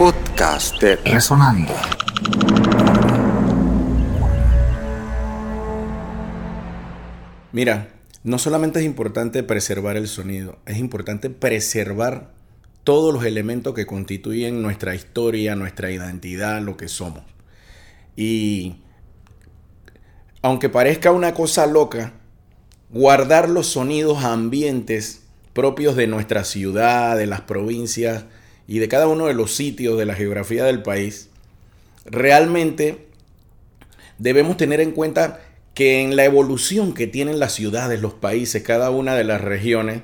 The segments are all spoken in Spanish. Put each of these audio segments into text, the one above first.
podcast de Resonando. Mira, no solamente es importante preservar el sonido, es importante preservar todos los elementos que constituyen nuestra historia, nuestra identidad, lo que somos. Y aunque parezca una cosa loca, guardar los sonidos ambientes propios de nuestra ciudad, de las provincias y de cada uno de los sitios de la geografía del país, realmente debemos tener en cuenta que en la evolución que tienen las ciudades, los países, cada una de las regiones,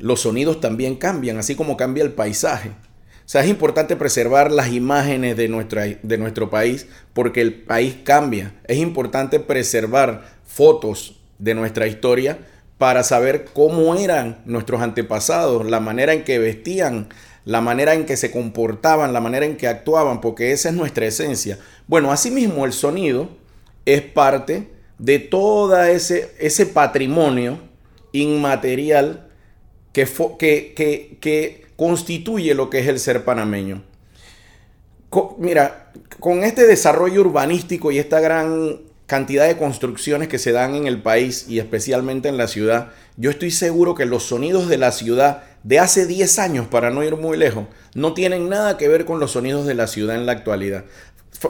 los sonidos también cambian, así como cambia el paisaje. O sea, es importante preservar las imágenes de, de nuestro país porque el país cambia. Es importante preservar fotos de nuestra historia para saber cómo eran nuestros antepasados, la manera en que vestían, la manera en que se comportaban, la manera en que actuaban, porque esa es nuestra esencia. Bueno, asimismo el sonido es parte de todo ese, ese patrimonio inmaterial que, que, que, constituye lo que es el ser panameño. mira, con este desarrollo urbanístico y esta gran cantidad de construcciones que se dan en el país y especialmente en la ciudad, yo estoy seguro que los sonidos de la ciudad de hace 10 años, para no ir muy lejos, no tienen nada que ver con los sonidos de la ciudad en la actualidad.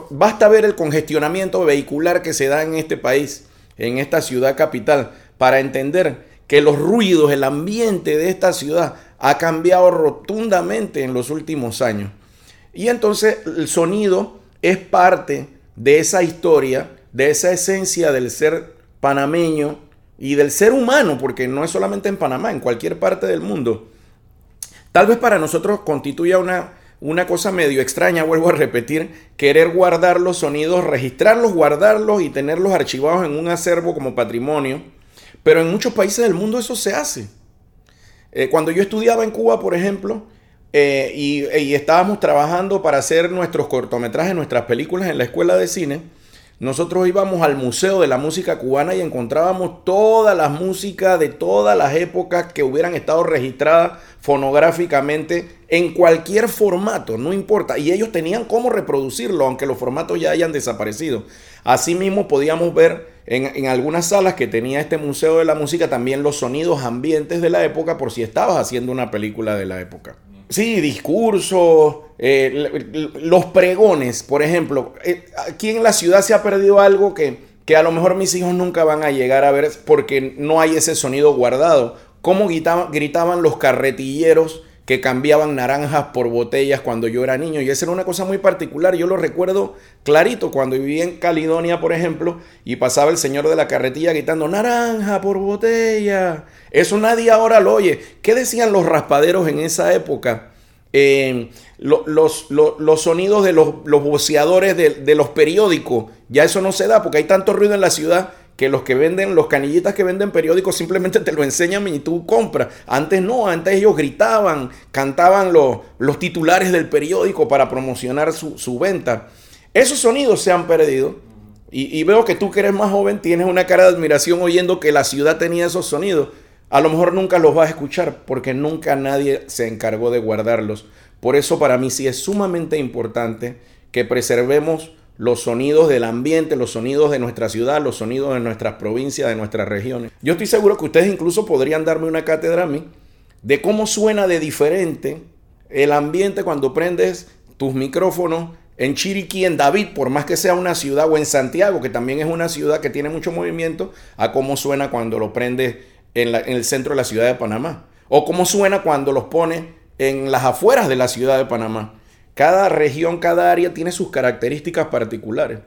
Basta ver el congestionamiento vehicular que se da en este país, en esta ciudad capital, para entender que los ruidos, el ambiente de esta ciudad ha cambiado rotundamente en los últimos años. Y entonces el sonido es parte de esa historia, de esa esencia del ser panameño y del ser humano, porque no es solamente en Panamá, en cualquier parte del mundo. Tal vez para nosotros constituya una una cosa medio extraña, vuelvo a repetir, querer guardar los sonidos, registrarlos, guardarlos y tenerlos archivados en un acervo como patrimonio. Pero en muchos países del mundo eso se hace. Eh, cuando yo estudiaba en Cuba, por ejemplo, eh, y, y estábamos trabajando para hacer nuestros cortometrajes, nuestras películas en la escuela de cine, nosotros íbamos al Museo de la Música Cubana y encontrábamos todas las músicas de todas las épocas que hubieran estado registradas fonográficamente en cualquier formato, no importa. Y ellos tenían cómo reproducirlo, aunque los formatos ya hayan desaparecido. Asimismo, podíamos ver en, en, algunas salas que tenía este Museo de la Música también los sonidos ambientes de la época por si estabas haciendo una película de la época. Sí, discursos, eh, los pregones, por ejemplo. Eh, aquí en la ciudad se ha perdido algo que, que a lo mejor mis hijos nunca van a llegar a ver porque no hay ese sonido guardado. ¿Cómo gritaban, gritaban los carretilleros que cambiaban naranjas por botellas cuando yo era niño? Y esa era una cosa muy particular. Yo lo recuerdo clarito cuando vivía en Caledonia, por ejemplo, y pasaba el señor de la carretilla gritando naranja por botella. Eso nadie ahora lo oye. ¿Qué decían los raspaderos en esa época? Eh, los, los, sonidos de los, los voceadores de, de, los periódicos. Ya eso no se da porque hay tanto ruido en la ciudad que los que venden, los canillitas que venden periódicos simplemente te lo enseñan y tú compras. Antes no, antes ellos gritaban, cantaban los, los titulares del periódico para promocionar su, su venta. Esos sonidos se han perdido. Y, y, veo que tú que eres más joven tienes una cara de admiración oyendo que la ciudad tenía esos sonidos. A lo mejor nunca los vas a escuchar porque nunca nadie se encargó de guardarlos. Por eso para mí sí es sumamente importante que preservemos los sonidos del ambiente, los sonidos de nuestra ciudad, los sonidos de nuestras provincias, de nuestras regiones. Yo estoy seguro que ustedes incluso podrían darme una cátedra a mí de cómo suena de diferente el ambiente cuando prendes tus micrófonos en Chiriquí, en David, por más que sea una ciudad, o en Santiago, que también es una ciudad que tiene mucho movimiento, a cómo suena cuando lo prendes en, el centro de la ciudad de Panamá. O cómo suena cuando los pone en las afueras de la ciudad de Panamá. Cada región, cada área tiene sus características particulares.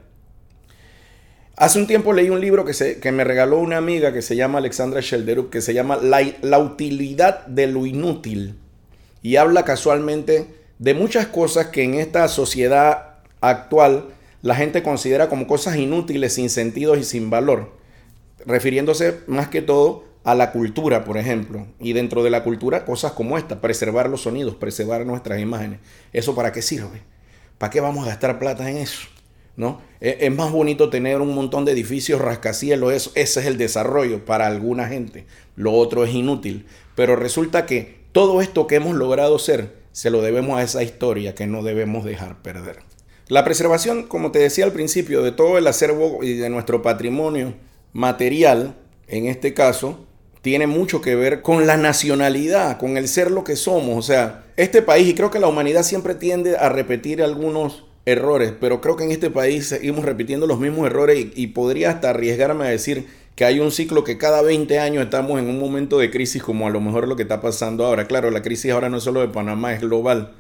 Hace un tiempo leí un libro que, se, que me regaló una amiga que se llama Alexandra Shelderup, que se llama la, la utilidad de lo inútil. Y habla casualmente de muchas cosas que en esta sociedad actual la gente considera como cosas inútiles, sin sentido y sin valor refiriéndose más que todo a la cultura, por ejemplo, y dentro de la cultura cosas como esta, preservar los sonidos, preservar nuestras imágenes. ¿Eso para qué sirve? ¿Para qué vamos a gastar plata en eso? ¿No? E, es, más bonito tener un montón de edificios rascacielos, eso, ese es el desarrollo para alguna gente. Lo otro es inútil. Pero resulta que todo esto que hemos logrado ser se lo debemos a esa historia que no debemos dejar perder. La preservación, como te decía al principio, de todo el acervo y de nuestro patrimonio material, en este caso, tiene mucho que ver con la nacionalidad, con el ser lo que somos. O sea, este país, y creo que la humanidad siempre tiende a repetir algunos errores, pero creo que en este país seguimos repitiendo los mismos errores y, podría hasta arriesgarme a decir que hay un ciclo que cada 20 años estamos en un momento de crisis como a lo mejor lo que está pasando ahora. Claro, la crisis ahora no es solo de Panamá, es global.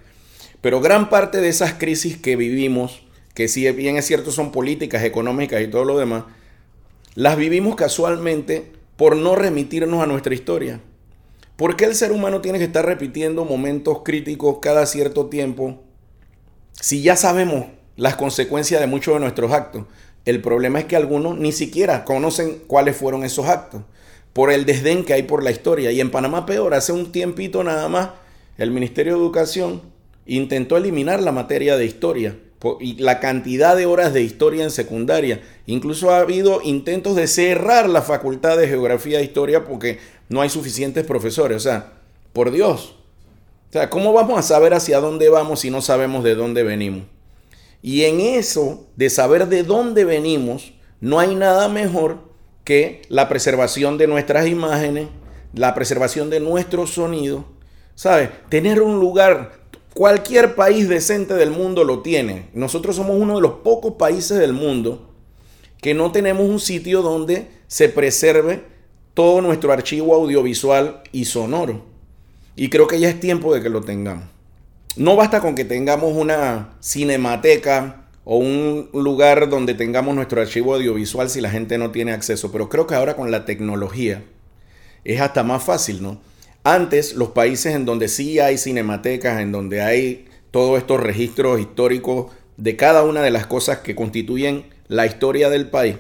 Pero gran parte de esas crisis que vivimos, que si bien es cierto son políticas, económicas y todo lo demás, las vivimos casualmente por no remitirnos a nuestra historia. ¿Por qué el ser humano tiene que estar repitiendo momentos críticos cada cierto tiempo si ya sabemos las consecuencias de muchos de nuestros actos? El problema es que algunos ni siquiera conocen cuáles fueron esos actos por el desdén que hay por la historia. Y en Panamá peor, hace un tiempito nada más, el Ministerio de Educación intentó eliminar la materia de historia y la cantidad de horas de historia en secundaria. Incluso ha habido intentos de cerrar la facultad de geografía e historia porque no hay suficientes profesores. O sea, por Dios. O sea, ¿cómo vamos a saber hacia dónde vamos si no sabemos de dónde venimos? Y en eso de saber de dónde venimos, no hay nada mejor que la preservación de nuestras imágenes, la preservación de nuestro sonido. ¿Sabes? Tener un lugar Cualquier país decente del mundo lo tiene. Nosotros somos uno de los pocos países del mundo que no tenemos un sitio donde se preserve todo nuestro archivo audiovisual y sonoro. Y creo que ya es tiempo de que lo tengamos. No basta con que tengamos una cinemateca o un lugar donde tengamos nuestro archivo audiovisual si la gente no tiene acceso, pero creo que ahora con la tecnología es hasta más fácil, ¿no? Antes, los países en donde sí hay cinematecas, en donde hay todos estos registros históricos de cada una de las cosas que constituyen la historia del país,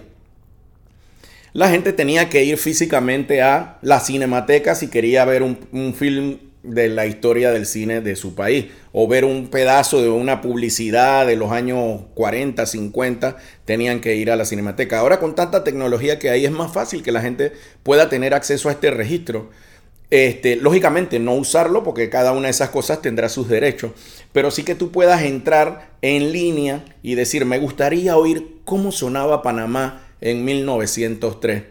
la gente tenía que ir físicamente a la cinemateca si quería ver un, film de la historia del cine de su país o ver un pedazo de una publicidad de los años 40, 50, tenían que ir a la cinemateca. Ahora con tanta tecnología que hay es más fácil que la gente pueda tener acceso a este registro. Este, lógicamente no usarlo porque cada una de esas cosas tendrá sus derechos, pero sí que tú puedas entrar en línea y decir, me gustaría oír cómo sonaba Panamá en 1903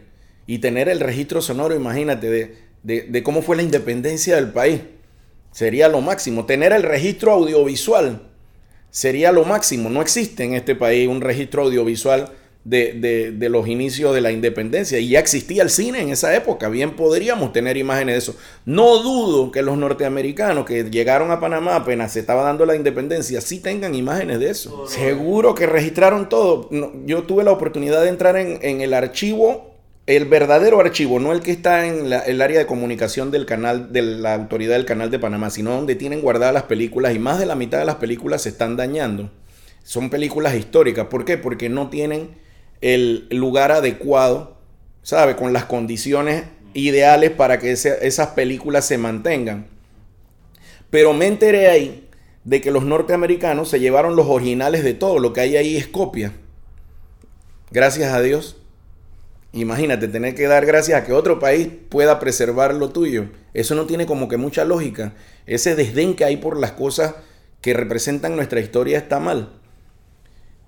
y tener el registro sonoro, imagínate, de, cómo fue la independencia del país. Sería lo máximo. Tener el registro audiovisual sería lo máximo. No existe en este país un registro audiovisual de, los inicios de la independencia. Y ya existía el cine en esa época. Bien podríamos tener imágenes de eso. No dudo que los norteamericanos que llegaron a Panamá apenas se estaba dando la independencia, sí tengan imágenes de eso. Seguro que registraron todo. yo tuve la oportunidad de entrar en, el archivo el verdadero archivo, no el que está en el área de comunicación del canal, de la autoridad del canal de Panamá, sino donde tienen guardadas las películas y más de la mitad de las películas se están dañando. Son películas históricas. ¿Por qué? Porque no tienen el lugar adecuado, ¿sabe? Con las condiciones ideales para que esas películas se mantengan. Pero me enteré ahí de que los norteamericanos se llevaron los originales de todo, lo que hay ahí es copia. Gracias a Dios. Imagínate, tener que dar gracias a que otro país pueda preservar lo tuyo. Eso no tiene como que mucha lógica. Ese desdén que hay por las cosas que representan nuestra historia está mal.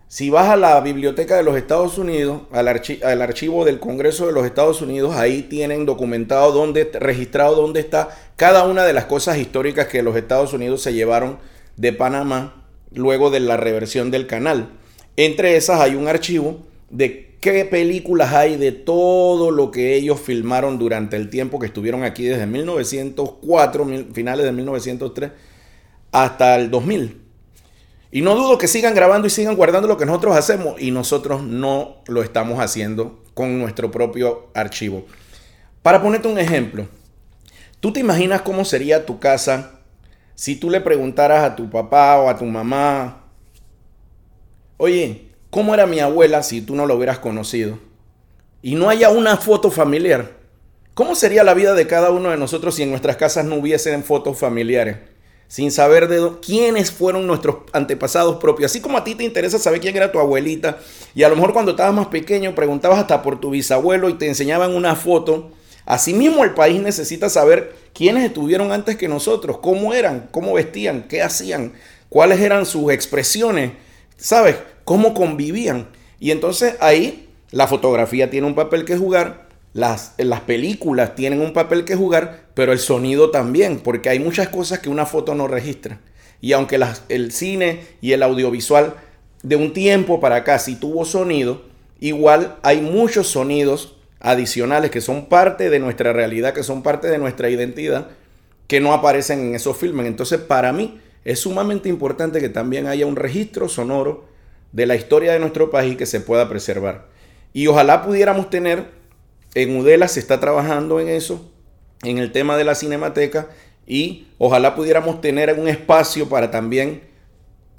Si vas a la biblioteca de los Estados Unidos, al, archivo del Congreso de los Estados Unidos, ahí tienen documentado dónde, registrado dónde está cada una de las cosas históricas que los Estados Unidos se llevaron de Panamá luego de la reversión del canal. Entre esas hay un archivo de qué películas hay de todo lo que ellos filmaron durante el tiempo que estuvieron aquí desde 1904, finales de 1903, hasta el 2000. Y no dudo que sigan grabando y sigan guardando lo que nosotros hacemos y nosotros no lo estamos haciendo con nuestro propio archivo. Para ponerte un ejemplo, ¿tú te imaginas cómo sería tu casa si tú le preguntaras a tu papá o a tu mamá, oye, ¿cómo era mi abuela si tú no lo hubieras conocido? Y no haya una foto familiar. ¿Cómo sería la vida de cada uno de nosotros si en nuestras casas no hubiesen fotos familiares? Sin saber de quiénes fueron nuestros antepasados propios. Así como a ti te interesa saber quién era tu abuelita, y a lo mejor cuando estabas más pequeño preguntabas hasta por tu bisabuelo y te enseñaban una foto, Asimismo, el país necesita saber quiénes estuvieron antes que nosotros, cómo eran, cómo vestían, qué hacían, cuáles eran sus expresiones, ¿sabes? Cómo convivían. Y entonces ahí la fotografía tiene un papel que jugar, las, las películas tienen un papel que jugar, pero el sonido también, porque hay muchas cosas que una foto no registra. Y aunque el cine y el audiovisual de un tiempo para acá sí tuvo sonido, igual hay muchos sonidos adicionales que son parte de nuestra realidad, que son parte de nuestra identidad, que no aparecen en esos filmes. Entonces, para mí es sumamente importante que también haya un registro sonoro de la historia de nuestro país que se pueda preservar. Y ojalá pudiéramos tener, en Udela se está trabajando en eso, en el tema de la cinemateca, y ojalá pudiéramos tener un espacio para también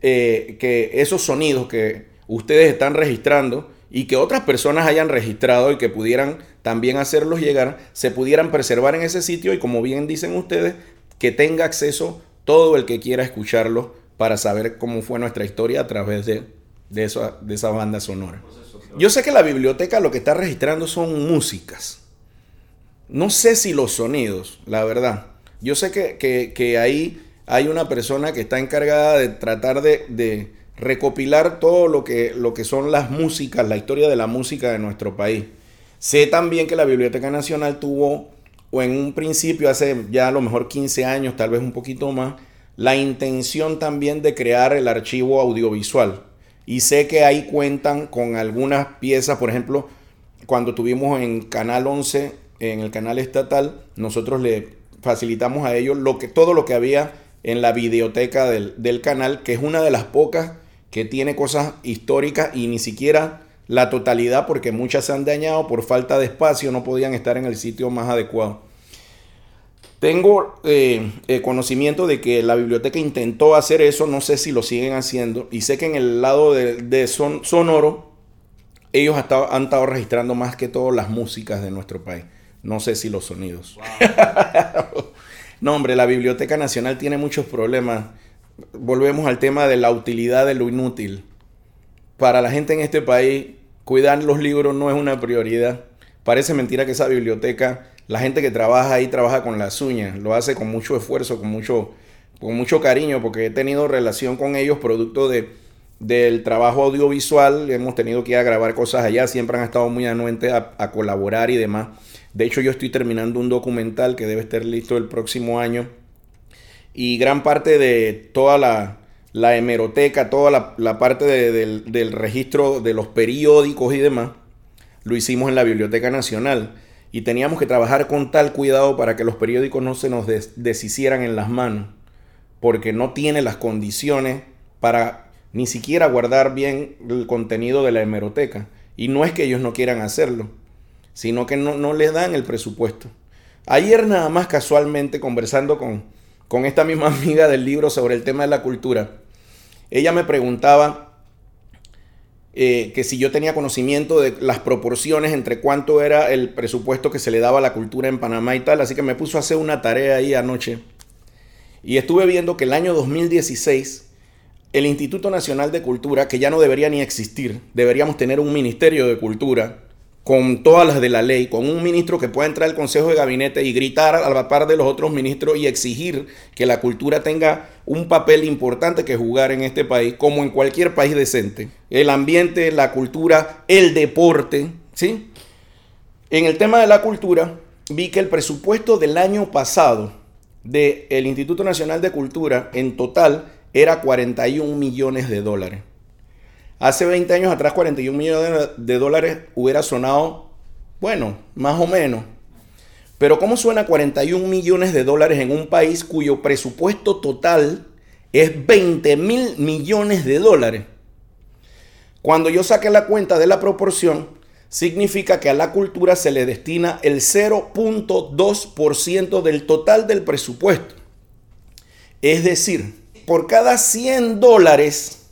eh, que esos sonidos que ustedes están registrando, y que otras personas hayan registrado y que pudieran también hacerlos llegar, se pudieran preservar en ese sitio y como bien dicen ustedes, que tenga acceso todo el que quiera escucharlo para saber cómo fue nuestra historia a través de, de, de esa banda sonora. Yo sé que la biblioteca lo que está registrando son músicas. No sé si los sonidos, la verdad. Yo sé que, que, ahí hay una persona que está encargada de tratar de recopilar todo lo que, lo que son las músicas, la historia de la música de nuestro país. Sé también que la Biblioteca Nacional tuvo, o en un principio, hace ya a lo mejor 15 años, tal vez un poquito más, la intención también de crear el archivo audiovisual. Y sé que ahí cuentan con algunas piezas, por ejemplo, cuando tuvimos en Canal 11, en el canal estatal, nosotros le facilitamos a ellos lo que, todo lo que había en la videoteca del, del canal, que es una de las pocas que tiene cosas históricas y ni siquiera la totalidad porque muchas se han dañado por falta de espacio, no podían estar en el sitio más adecuado. Tengo eh, eh, conocimiento de que la biblioteca intentó hacer eso, no sé si lo siguen haciendo, y sé que en el lado de, son, Sonoro, ellos han estado, han estado, registrando más que todo las músicas de nuestro país. No sé si los sonidos. no, hombre, la Biblioteca Nacional tiene muchos problemas volvemos al tema de la utilidad de lo inútil. Para la gente en este país, cuidar los libros no es una prioridad. Parece mentira que esa biblioteca, la gente que trabaja ahí trabaja con las uñas, lo hace con mucho esfuerzo, con mucho, con mucho cariño, porque he tenido relación con ellos producto de, del trabajo audiovisual, hemos tenido que ir a grabar cosas allá, siempre han estado muy anuentes a, colaborar y demás. De hecho, yo estoy terminando un documental que debe estar listo el próximo año y gran parte de toda la, hemeroteca, toda la, parte del, registro de los periódicos y demás, lo hicimos en la Biblioteca Nacional. Y teníamos que trabajar con tal cuidado para que los periódicos no se nos deshicieran en las manos, porque no tiene las condiciones para ni siquiera guardar bien el contenido de la hemeroteca. Y no es que ellos no quieran hacerlo, sino que no, no les dan el presupuesto. Ayer nada más casualmente conversando con, con esta misma amiga del libro sobre el tema de la cultura, ella me preguntaba eh, que si yo tenía conocimiento de las proporciones entre cuánto era el presupuesto que se le daba a la cultura en Panamá y tal, así que me puso a hacer una tarea ahí anoche. Y estuve viendo que el año 2016 el Instituto Nacional de Cultura, que ya no debería ni existir, deberíamos tener un Ministerio de Cultura, con todas las de la ley, con un ministro que pueda entrar al Consejo de Gabinete y gritar a la par de los otros ministros y exigir que la cultura tenga un papel importante que jugar en este país, como en cualquier país decente. El ambiente, la cultura, el deporte, ¿sí? En el tema de la cultura, vi que el presupuesto del año pasado del Instituto Nacional de Cultura en total era 41 millones de dólares. Hace 20 años atrás, 41 millones de dólares hubiera sonado, bueno, más o menos. Pero ¿cómo suena 41 millones de dólares en un país cuyo presupuesto total es 20 mil millones de dólares? Cuando yo saqué la cuenta de la proporción, significa que a la cultura se le destina el 0.2% del total del presupuesto. Es decir, por cada 100 dólares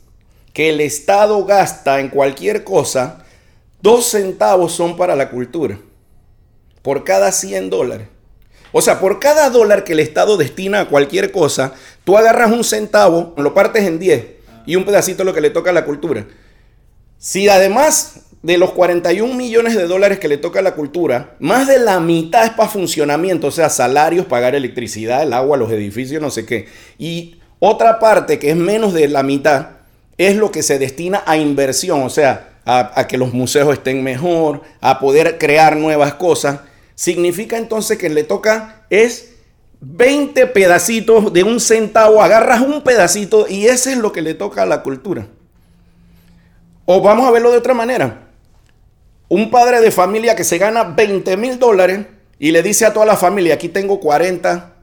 que el Estado gasta en cualquier cosa, dos centavos son para la cultura. Por cada 100 dólares. O sea, por cada dólar que el Estado destina a cualquier cosa, tú agarras un centavo, lo partes en 10 y un pedacito lo que le toca a la cultura. Si además de los 41 millones de dólares que le toca a la cultura, más de la mitad es para funcionamiento, o sea, salarios, pagar electricidad, el agua, los edificios, no sé qué. Y otra parte, que es menos de la mitad, es lo que se destina a inversión, o sea, a, que los museos estén mejor, a poder crear nuevas cosas. Significa entonces que le toca es 20 pedacitos de un centavo, agarras un pedacito y ese es lo que le toca a la cultura. O vamos a verlo de otra manera. Un padre de familia que se gana 20 mil dólares y le dice a toda la familia, aquí tengo 40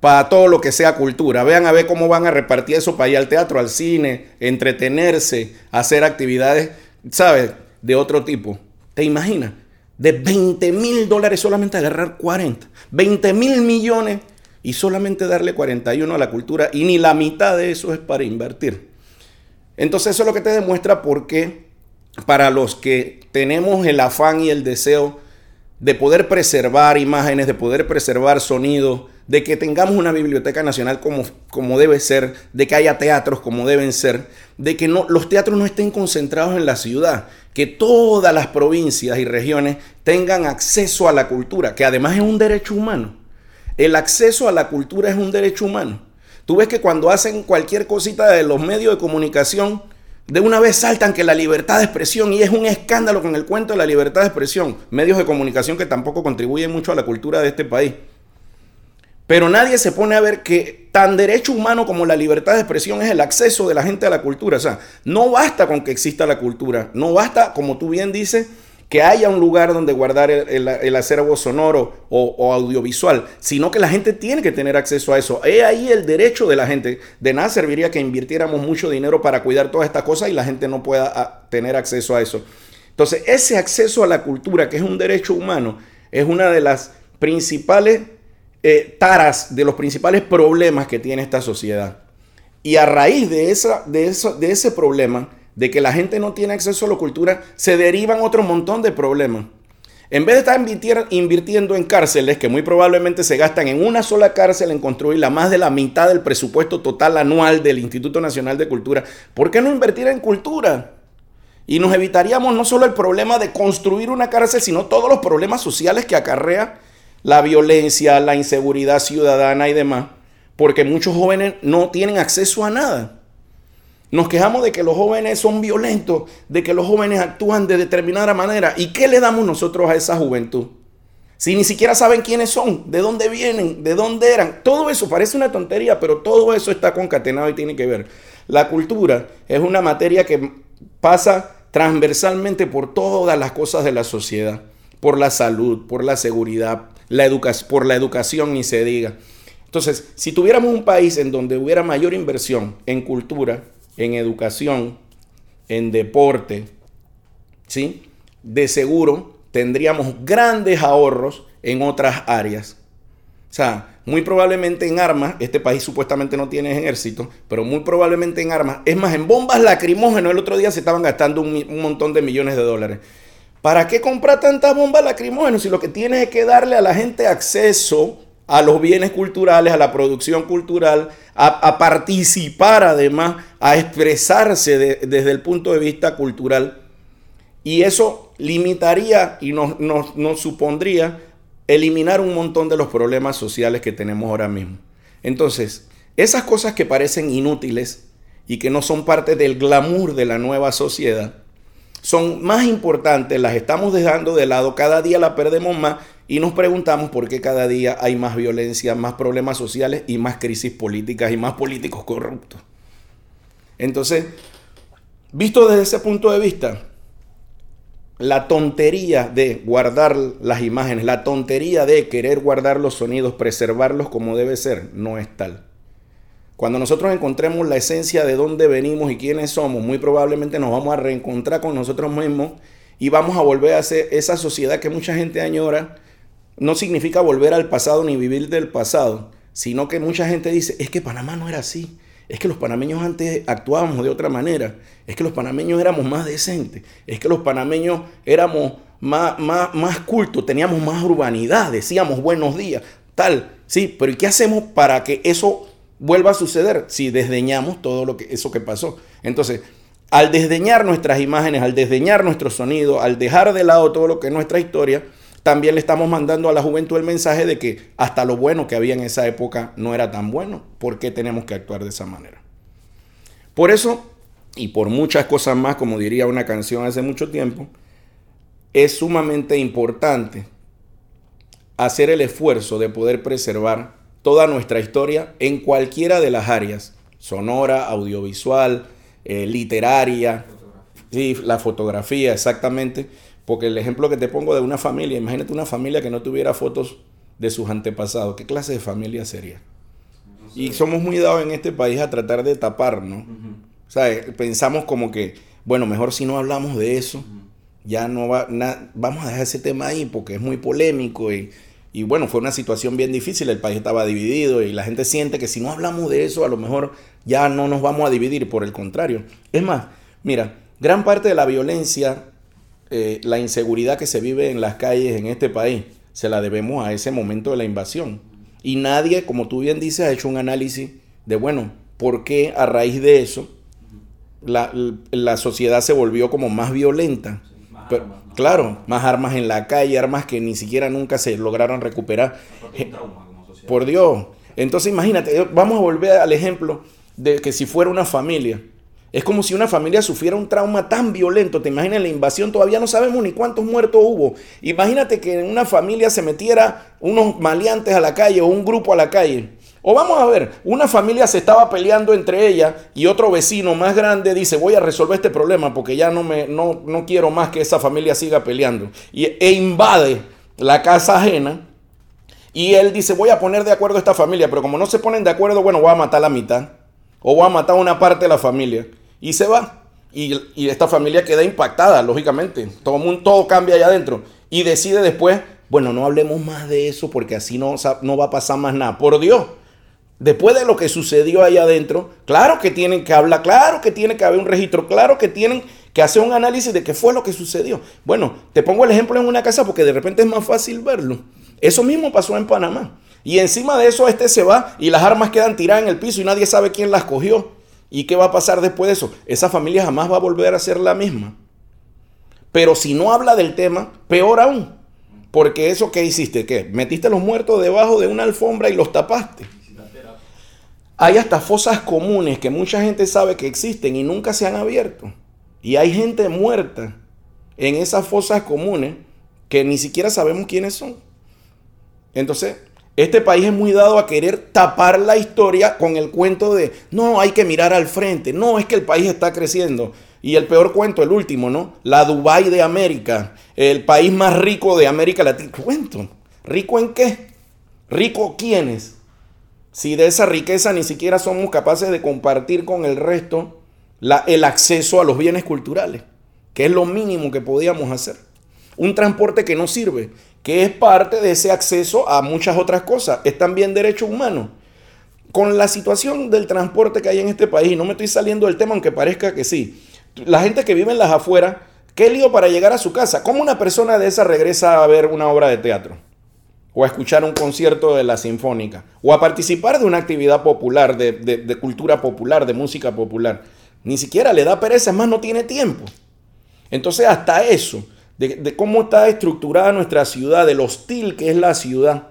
para todo lo que sea cultura. Vean a ver cómo van a repartir eso para ir al teatro, al cine, entretenerse, hacer actividades, ¿sabes? De otro tipo. ¿Te imaginas? De 20 mil dólares solamente agarrar 40. 20 mil millones y solamente darle 41 a la cultura y ni la mitad de eso es para invertir. Entonces eso es lo que te demuestra por qué para los que tenemos el afán y el deseo de poder preservar imágenes, de poder preservar sonidos, de que tengamos una biblioteca nacional como, como debe ser, de que haya teatros como deben ser, de que no, los teatros no estén concentrados en la ciudad, que todas las provincias y regiones tengan acceso a la cultura, que además es un derecho humano. El acceso a la cultura es un derecho humano. Tú ves que cuando hacen cualquier cosita de los medios de comunicación, de una vez saltan que la libertad de expresión, y es un escándalo con el cuento de la libertad de expresión, medios de comunicación que tampoco contribuyen mucho a la cultura de este país. Pero nadie se pone a ver que tan derecho humano como la libertad de expresión es el acceso de la gente a la cultura. O sea, no basta con que exista la cultura, no basta, como tú bien dices, que haya un lugar donde guardar el, acervo sonoro o, audiovisual, sino que la gente tiene que tener acceso a eso. Es ahí el derecho de la gente. De nada serviría que invirtiéramos mucho dinero para cuidar todas estas cosas y la gente no pueda ah, tener acceso a eso. Entonces, ese acceso a la cultura, que es un derecho humano, es una de las principales eh, taras, de los principales problemas que tiene esta sociedad. Y a raíz de, esa, de, eso, de ese problema, de que la gente no tiene acceso a la cultura, se derivan otro montón de problemas. En vez de estar invirtiendo en cárceles, que muy probablemente se gastan en una sola cárcel en construirla más de la mitad del presupuesto total anual del Instituto Nacional de Cultura, ¿por qué no invertir en cultura? Y nos evitaríamos no solo el problema de construir una cárcel, sino todos los problemas sociales que acarrea la violencia, la inseguridad ciudadana y demás, porque muchos jóvenes no tienen acceso a nada. Nos quejamos de que los jóvenes son violentos, de que los jóvenes actúan de determinada manera. ¿Y qué le damos nosotros a esa juventud? Si ni siquiera saben quiénes son, de dónde vienen, de dónde eran. Todo eso parece una tontería, pero todo eso está concatenado y tiene que ver. La cultura es una materia que pasa transversalmente por todas las cosas de la sociedad. Por la salud, por la seguridad, la por la educación, ni se diga. Entonces, si tuviéramos un país en donde hubiera mayor inversión en cultura, en educación, en deporte, ¿sí? De seguro tendríamos grandes ahorros en otras áreas. O sea, muy probablemente en armas, este país supuestamente no tiene ejército, pero muy probablemente en armas, es más, en bombas lacrimógenas el otro día se estaban gastando un montón de millones de dólares. ¿Para qué comprar tantas bombas lacrimógenas si lo que tienes es que darle a la gente acceso a los bienes culturales, a la producción cultural, a, participar además, a expresarse desde el punto de vista cultural. Y eso limitaría y nos, nos supondría eliminar un montón de los problemas sociales que tenemos ahora mismo. Entonces, esas cosas que parecen inútiles y que no son parte del glamour de la nueva sociedad, son más importantes, las estamos dejando de lado, cada día la perdemos más y nos preguntamos por qué cada día hay más violencia, más problemas sociales y más crisis políticas y más políticos corruptos. Entonces, visto desde ese punto de vista, la tontería de guardar las imágenes, la tontería de querer guardar los sonidos, preservarlos como debe ser, no es tal. Cuando nosotros encontremos la esencia de dónde venimos y quiénes somos, muy probablemente nos vamos a reencontrar con nosotros mismos y vamos a volver a ser esa sociedad que mucha gente añora, no significa volver al pasado ni vivir del pasado, sino que mucha gente dice, es que Panamá no era así, es que los panameños antes actuábamos de otra manera, es que los panameños éramos más decentes, es que los panameños éramos más, más, más cultos, teníamos más urbanidad, decíamos buenos días, tal, sí, pero ¿y qué hacemos para que eso vuelva a suceder si desdeñamos todo lo que, eso que pasó? Entonces, al desdeñar nuestras imágenes, al desdeñar nuestro sonido, al dejar de lado todo lo que es nuestra historia, también le estamos mandando a la juventud el mensaje de que hasta lo bueno que había en esa época no era tan bueno. ¿Por qué tenemos que actuar de esa manera? Por eso, y por muchas cosas más, como diría una canción hace mucho tiempo, es sumamente importante hacer el esfuerzo de poder preservar toda nuestra historia en cualquiera de las áreas, sonora, audiovisual, eh, literaria, sí, la fotografía, exactamente. Porque el ejemplo que te pongo de una familia, imagínate una familia que no tuviera fotos de sus antepasados, ¿qué clase de familia sería? Y somos muy dados en este país a tratar de tapar, ¿no? O sea, eh, pensamos como que, bueno, mejor si no hablamos de eso, ya no va, vamos a dejar ese tema ahí porque es muy polémico y, y bueno, fue una situación bien difícil, el país estaba dividido y la gente siente que si no hablamos de eso, a lo mejor ya no nos vamos a dividir, por el contrario. Es más, mira, gran parte de la violencia, eh, la inseguridad que se vive en las calles en este país, se la debemos a ese momento de la invasión. Y nadie, como tú bien dices, ha hecho un análisis de, bueno, ¿por qué a raíz de eso la, la sociedad se volvió como más violenta? Claro, más armas en la calle, armas que ni siquiera nunca se lograron recuperar. Por Dios. Entonces imagínate, vamos a volver al ejemplo de que si fuera una familia. Es como si una familia sufriera un trauma tan violento. Te imaginas la invasión, todavía no sabemos ni cuántos muertos hubo. Imagínate que en una familia se metiera unos maleantes a la calle o un grupo a la calle. O vamos a ver, una familia se estaba peleando entre ella y otro vecino más grande dice, voy a resolver este problema porque ya no, me, no, no quiero más que esa familia siga peleando. Y, e invade la casa ajena y él dice, voy a poner de acuerdo a esta familia, pero como no se ponen de acuerdo, bueno, voy a matar la mitad o voy a matar una parte de la familia. Y se va. Y, y esta familia queda impactada, lógicamente. Todo, cambia allá adentro. Y decide después, bueno, no hablemos más de eso porque así no, no va a pasar más nada. Por Dios después de lo que sucedió ahí adentro, claro que tienen que hablar, claro que tiene que haber un registro, claro que tienen que hacer un análisis de qué fue lo que sucedió. Bueno, te pongo el ejemplo en una casa porque de repente es más fácil verlo. Eso mismo pasó en Panamá. Y encima de eso este se va y las armas quedan tiradas en el piso y nadie sabe quién las cogió. ¿Y qué va a pasar después de eso? Esa familia jamás va a volver a ser la misma. Pero si no habla del tema, peor aún. Porque eso que hiciste, ¿qué? Metiste los muertos debajo de una alfombra y los tapaste. Hay hasta fosas comunes que mucha gente sabe que existen y nunca se han abierto. Y hay gente muerta en esas fosas comunes que ni siquiera sabemos quiénes son. Entonces, este país es muy dado a querer tapar la historia con el cuento de, no, hay que mirar al frente, no, es que el país está creciendo. Y el peor cuento, el último, ¿no? La Dubai de América, el país más rico de América Latina. Cuento, ¿rico en qué? ¿Rico quiénes? Si de esa riqueza ni siquiera somos capaces de compartir con el resto el acceso a los bienes culturales, que es lo mínimo que podíamos hacer. Un transporte que no sirve, que es parte de ese acceso a muchas otras cosas, es también derecho humano. Con la situación del transporte que hay en este país, no me estoy saliendo del tema, aunque parezca que sí. La gente que vive en las afueras, ¿qué lío para llegar a su casa? ¿Cómo una persona de esa regresa a ver una obra de teatro? O a escuchar un concierto de la Sinfónica, o a participar de una actividad popular, de, cultura popular, de música popular. Ni siquiera le da pereza, más, no tiene tiempo. Entonces, hasta eso, de, cómo está estructurada nuestra ciudad, del hostil que es la ciudad.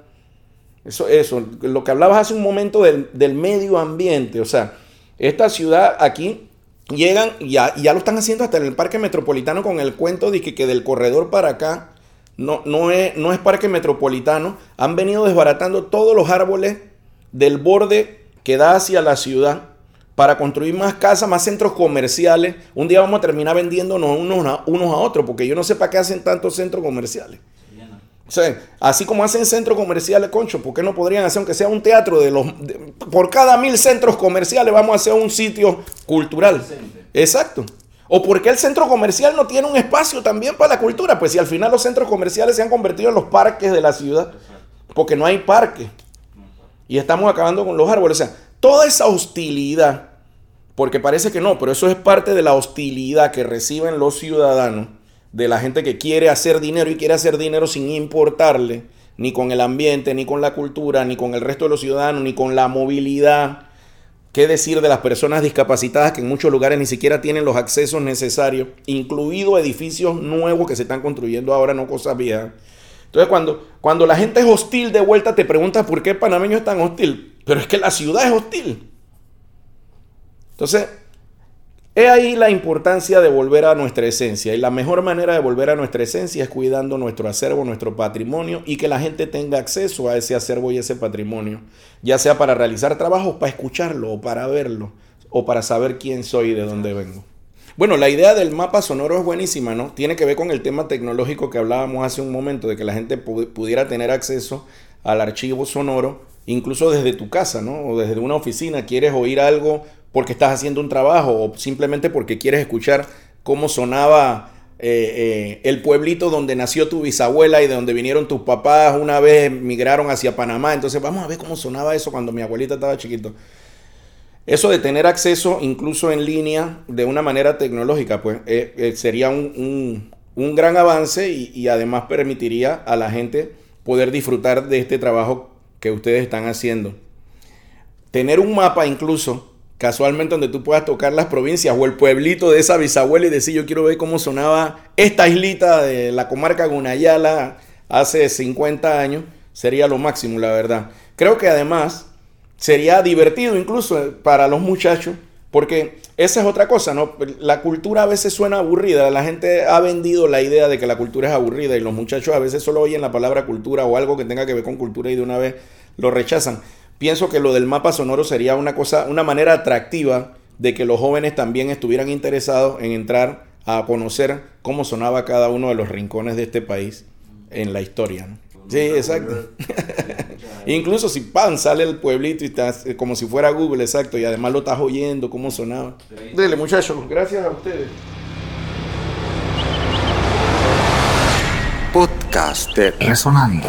Eso, eso, lo que hablabas hace un momento del, medio ambiente, o sea, esta ciudad aquí llegan, y ya, ya, lo están haciendo hasta en el parque metropolitano con el cuento de que, que del corredor para acá no, no, es, no es parque metropolitano, han venido desbaratando todos los árboles del borde que da hacia la ciudad para construir más casas, más centros comerciales. Un día vamos a terminar vendiéndonos unos a, unos a otros, porque yo no sé para qué hacen tantos centros comerciales. O sea, así como hacen centros comerciales, concho, ¿por qué no podrían hacer, aunque sea un teatro de los... por cada mil centros comerciales vamos a hacer un sitio cultural? Exacto. ¿O por qué el centro comercial no tiene un espacio también para la cultura? Pues si al final los centros comerciales se han convertido en los parques de la ciudad, porque no hay parque. Y estamos acabando con los árboles. O sea, toda esa hostilidad, porque parece que no, pero eso es parte de la hostilidad que reciben los ciudadanos, de la gente que quiere hacer dinero y quiere hacer dinero sin importarle ni con el ambiente, ni con la cultura, ni con el resto de los ciudadanos, ni con la movilidad ¿Qué decir de las personas discapacitadas que en muchos lugares ni siquiera tienen los accesos necesarios, incluido edificios nuevos que se están construyendo ahora, no cosas viejas? Entonces, cuando, cuando la gente es hostil de vuelta, te preguntas por qué el panameño es tan hostil. Pero es que la ciudad es hostil. Entonces, He ahí la importancia de volver a nuestra esencia. Y la mejor manera de volver a nuestra esencia es cuidando nuestro acervo, nuestro patrimonio y que la gente tenga acceso a ese acervo y ese patrimonio. Ya sea para realizar trabajos, para escucharlo o para verlo o para saber quién soy y de dónde vengo. Bueno, la idea del mapa sonoro es buenísima, ¿no? Tiene que ver con el tema tecnológico que hablábamos hace un momento, de que la gente pudiera tener acceso al archivo sonoro, incluso desde tu casa, ¿no? O desde una oficina, quieres oír algo porque estás haciendo un trabajo o simplemente porque quieres escuchar cómo sonaba eh, eh, el pueblito donde nació tu bisabuela y de donde vinieron tus papás, una vez migraron hacia Panamá. Entonces vamos a ver cómo sonaba eso cuando mi abuelita estaba chiquito. Eso de tener acceso incluso en línea de una manera tecnológica, pues eh, sería un, gran avance y además permitiría a la gente poder disfrutar de este trabajo que ustedes están haciendo. Tener un mapa incluso casualmente donde tú puedas tocar las provincias o el pueblito de esa bisabuela y decir yo quiero ver cómo sonaba esta islita de la comarca Gunayala hace 50 años, sería lo máximo, la verdad. Creo que además sería divertido incluso para los muchachos, porque esa es otra cosa, ¿no? La cultura a veces suena aburrida, la gente ha vendido la idea de que la cultura es aburrida y los muchachos a veces solo oyen la palabra cultura o algo que tenga que ver con cultura y de una vez lo rechazan pienso que lo del mapa sonoro sería una cosa, una manera atractiva de que los jóvenes también estuvieran interesados en entrar a conocer cómo sonaba cada uno de los rincones de este país en la historia. Sí, exacto. Incluso si pan sale el pueblito y estás eh, como si fuera Google, exacto, y además lo estás oyendo cómo sonaba. Dele, muchachos, gracias a ustedes. Podcast de Resonando.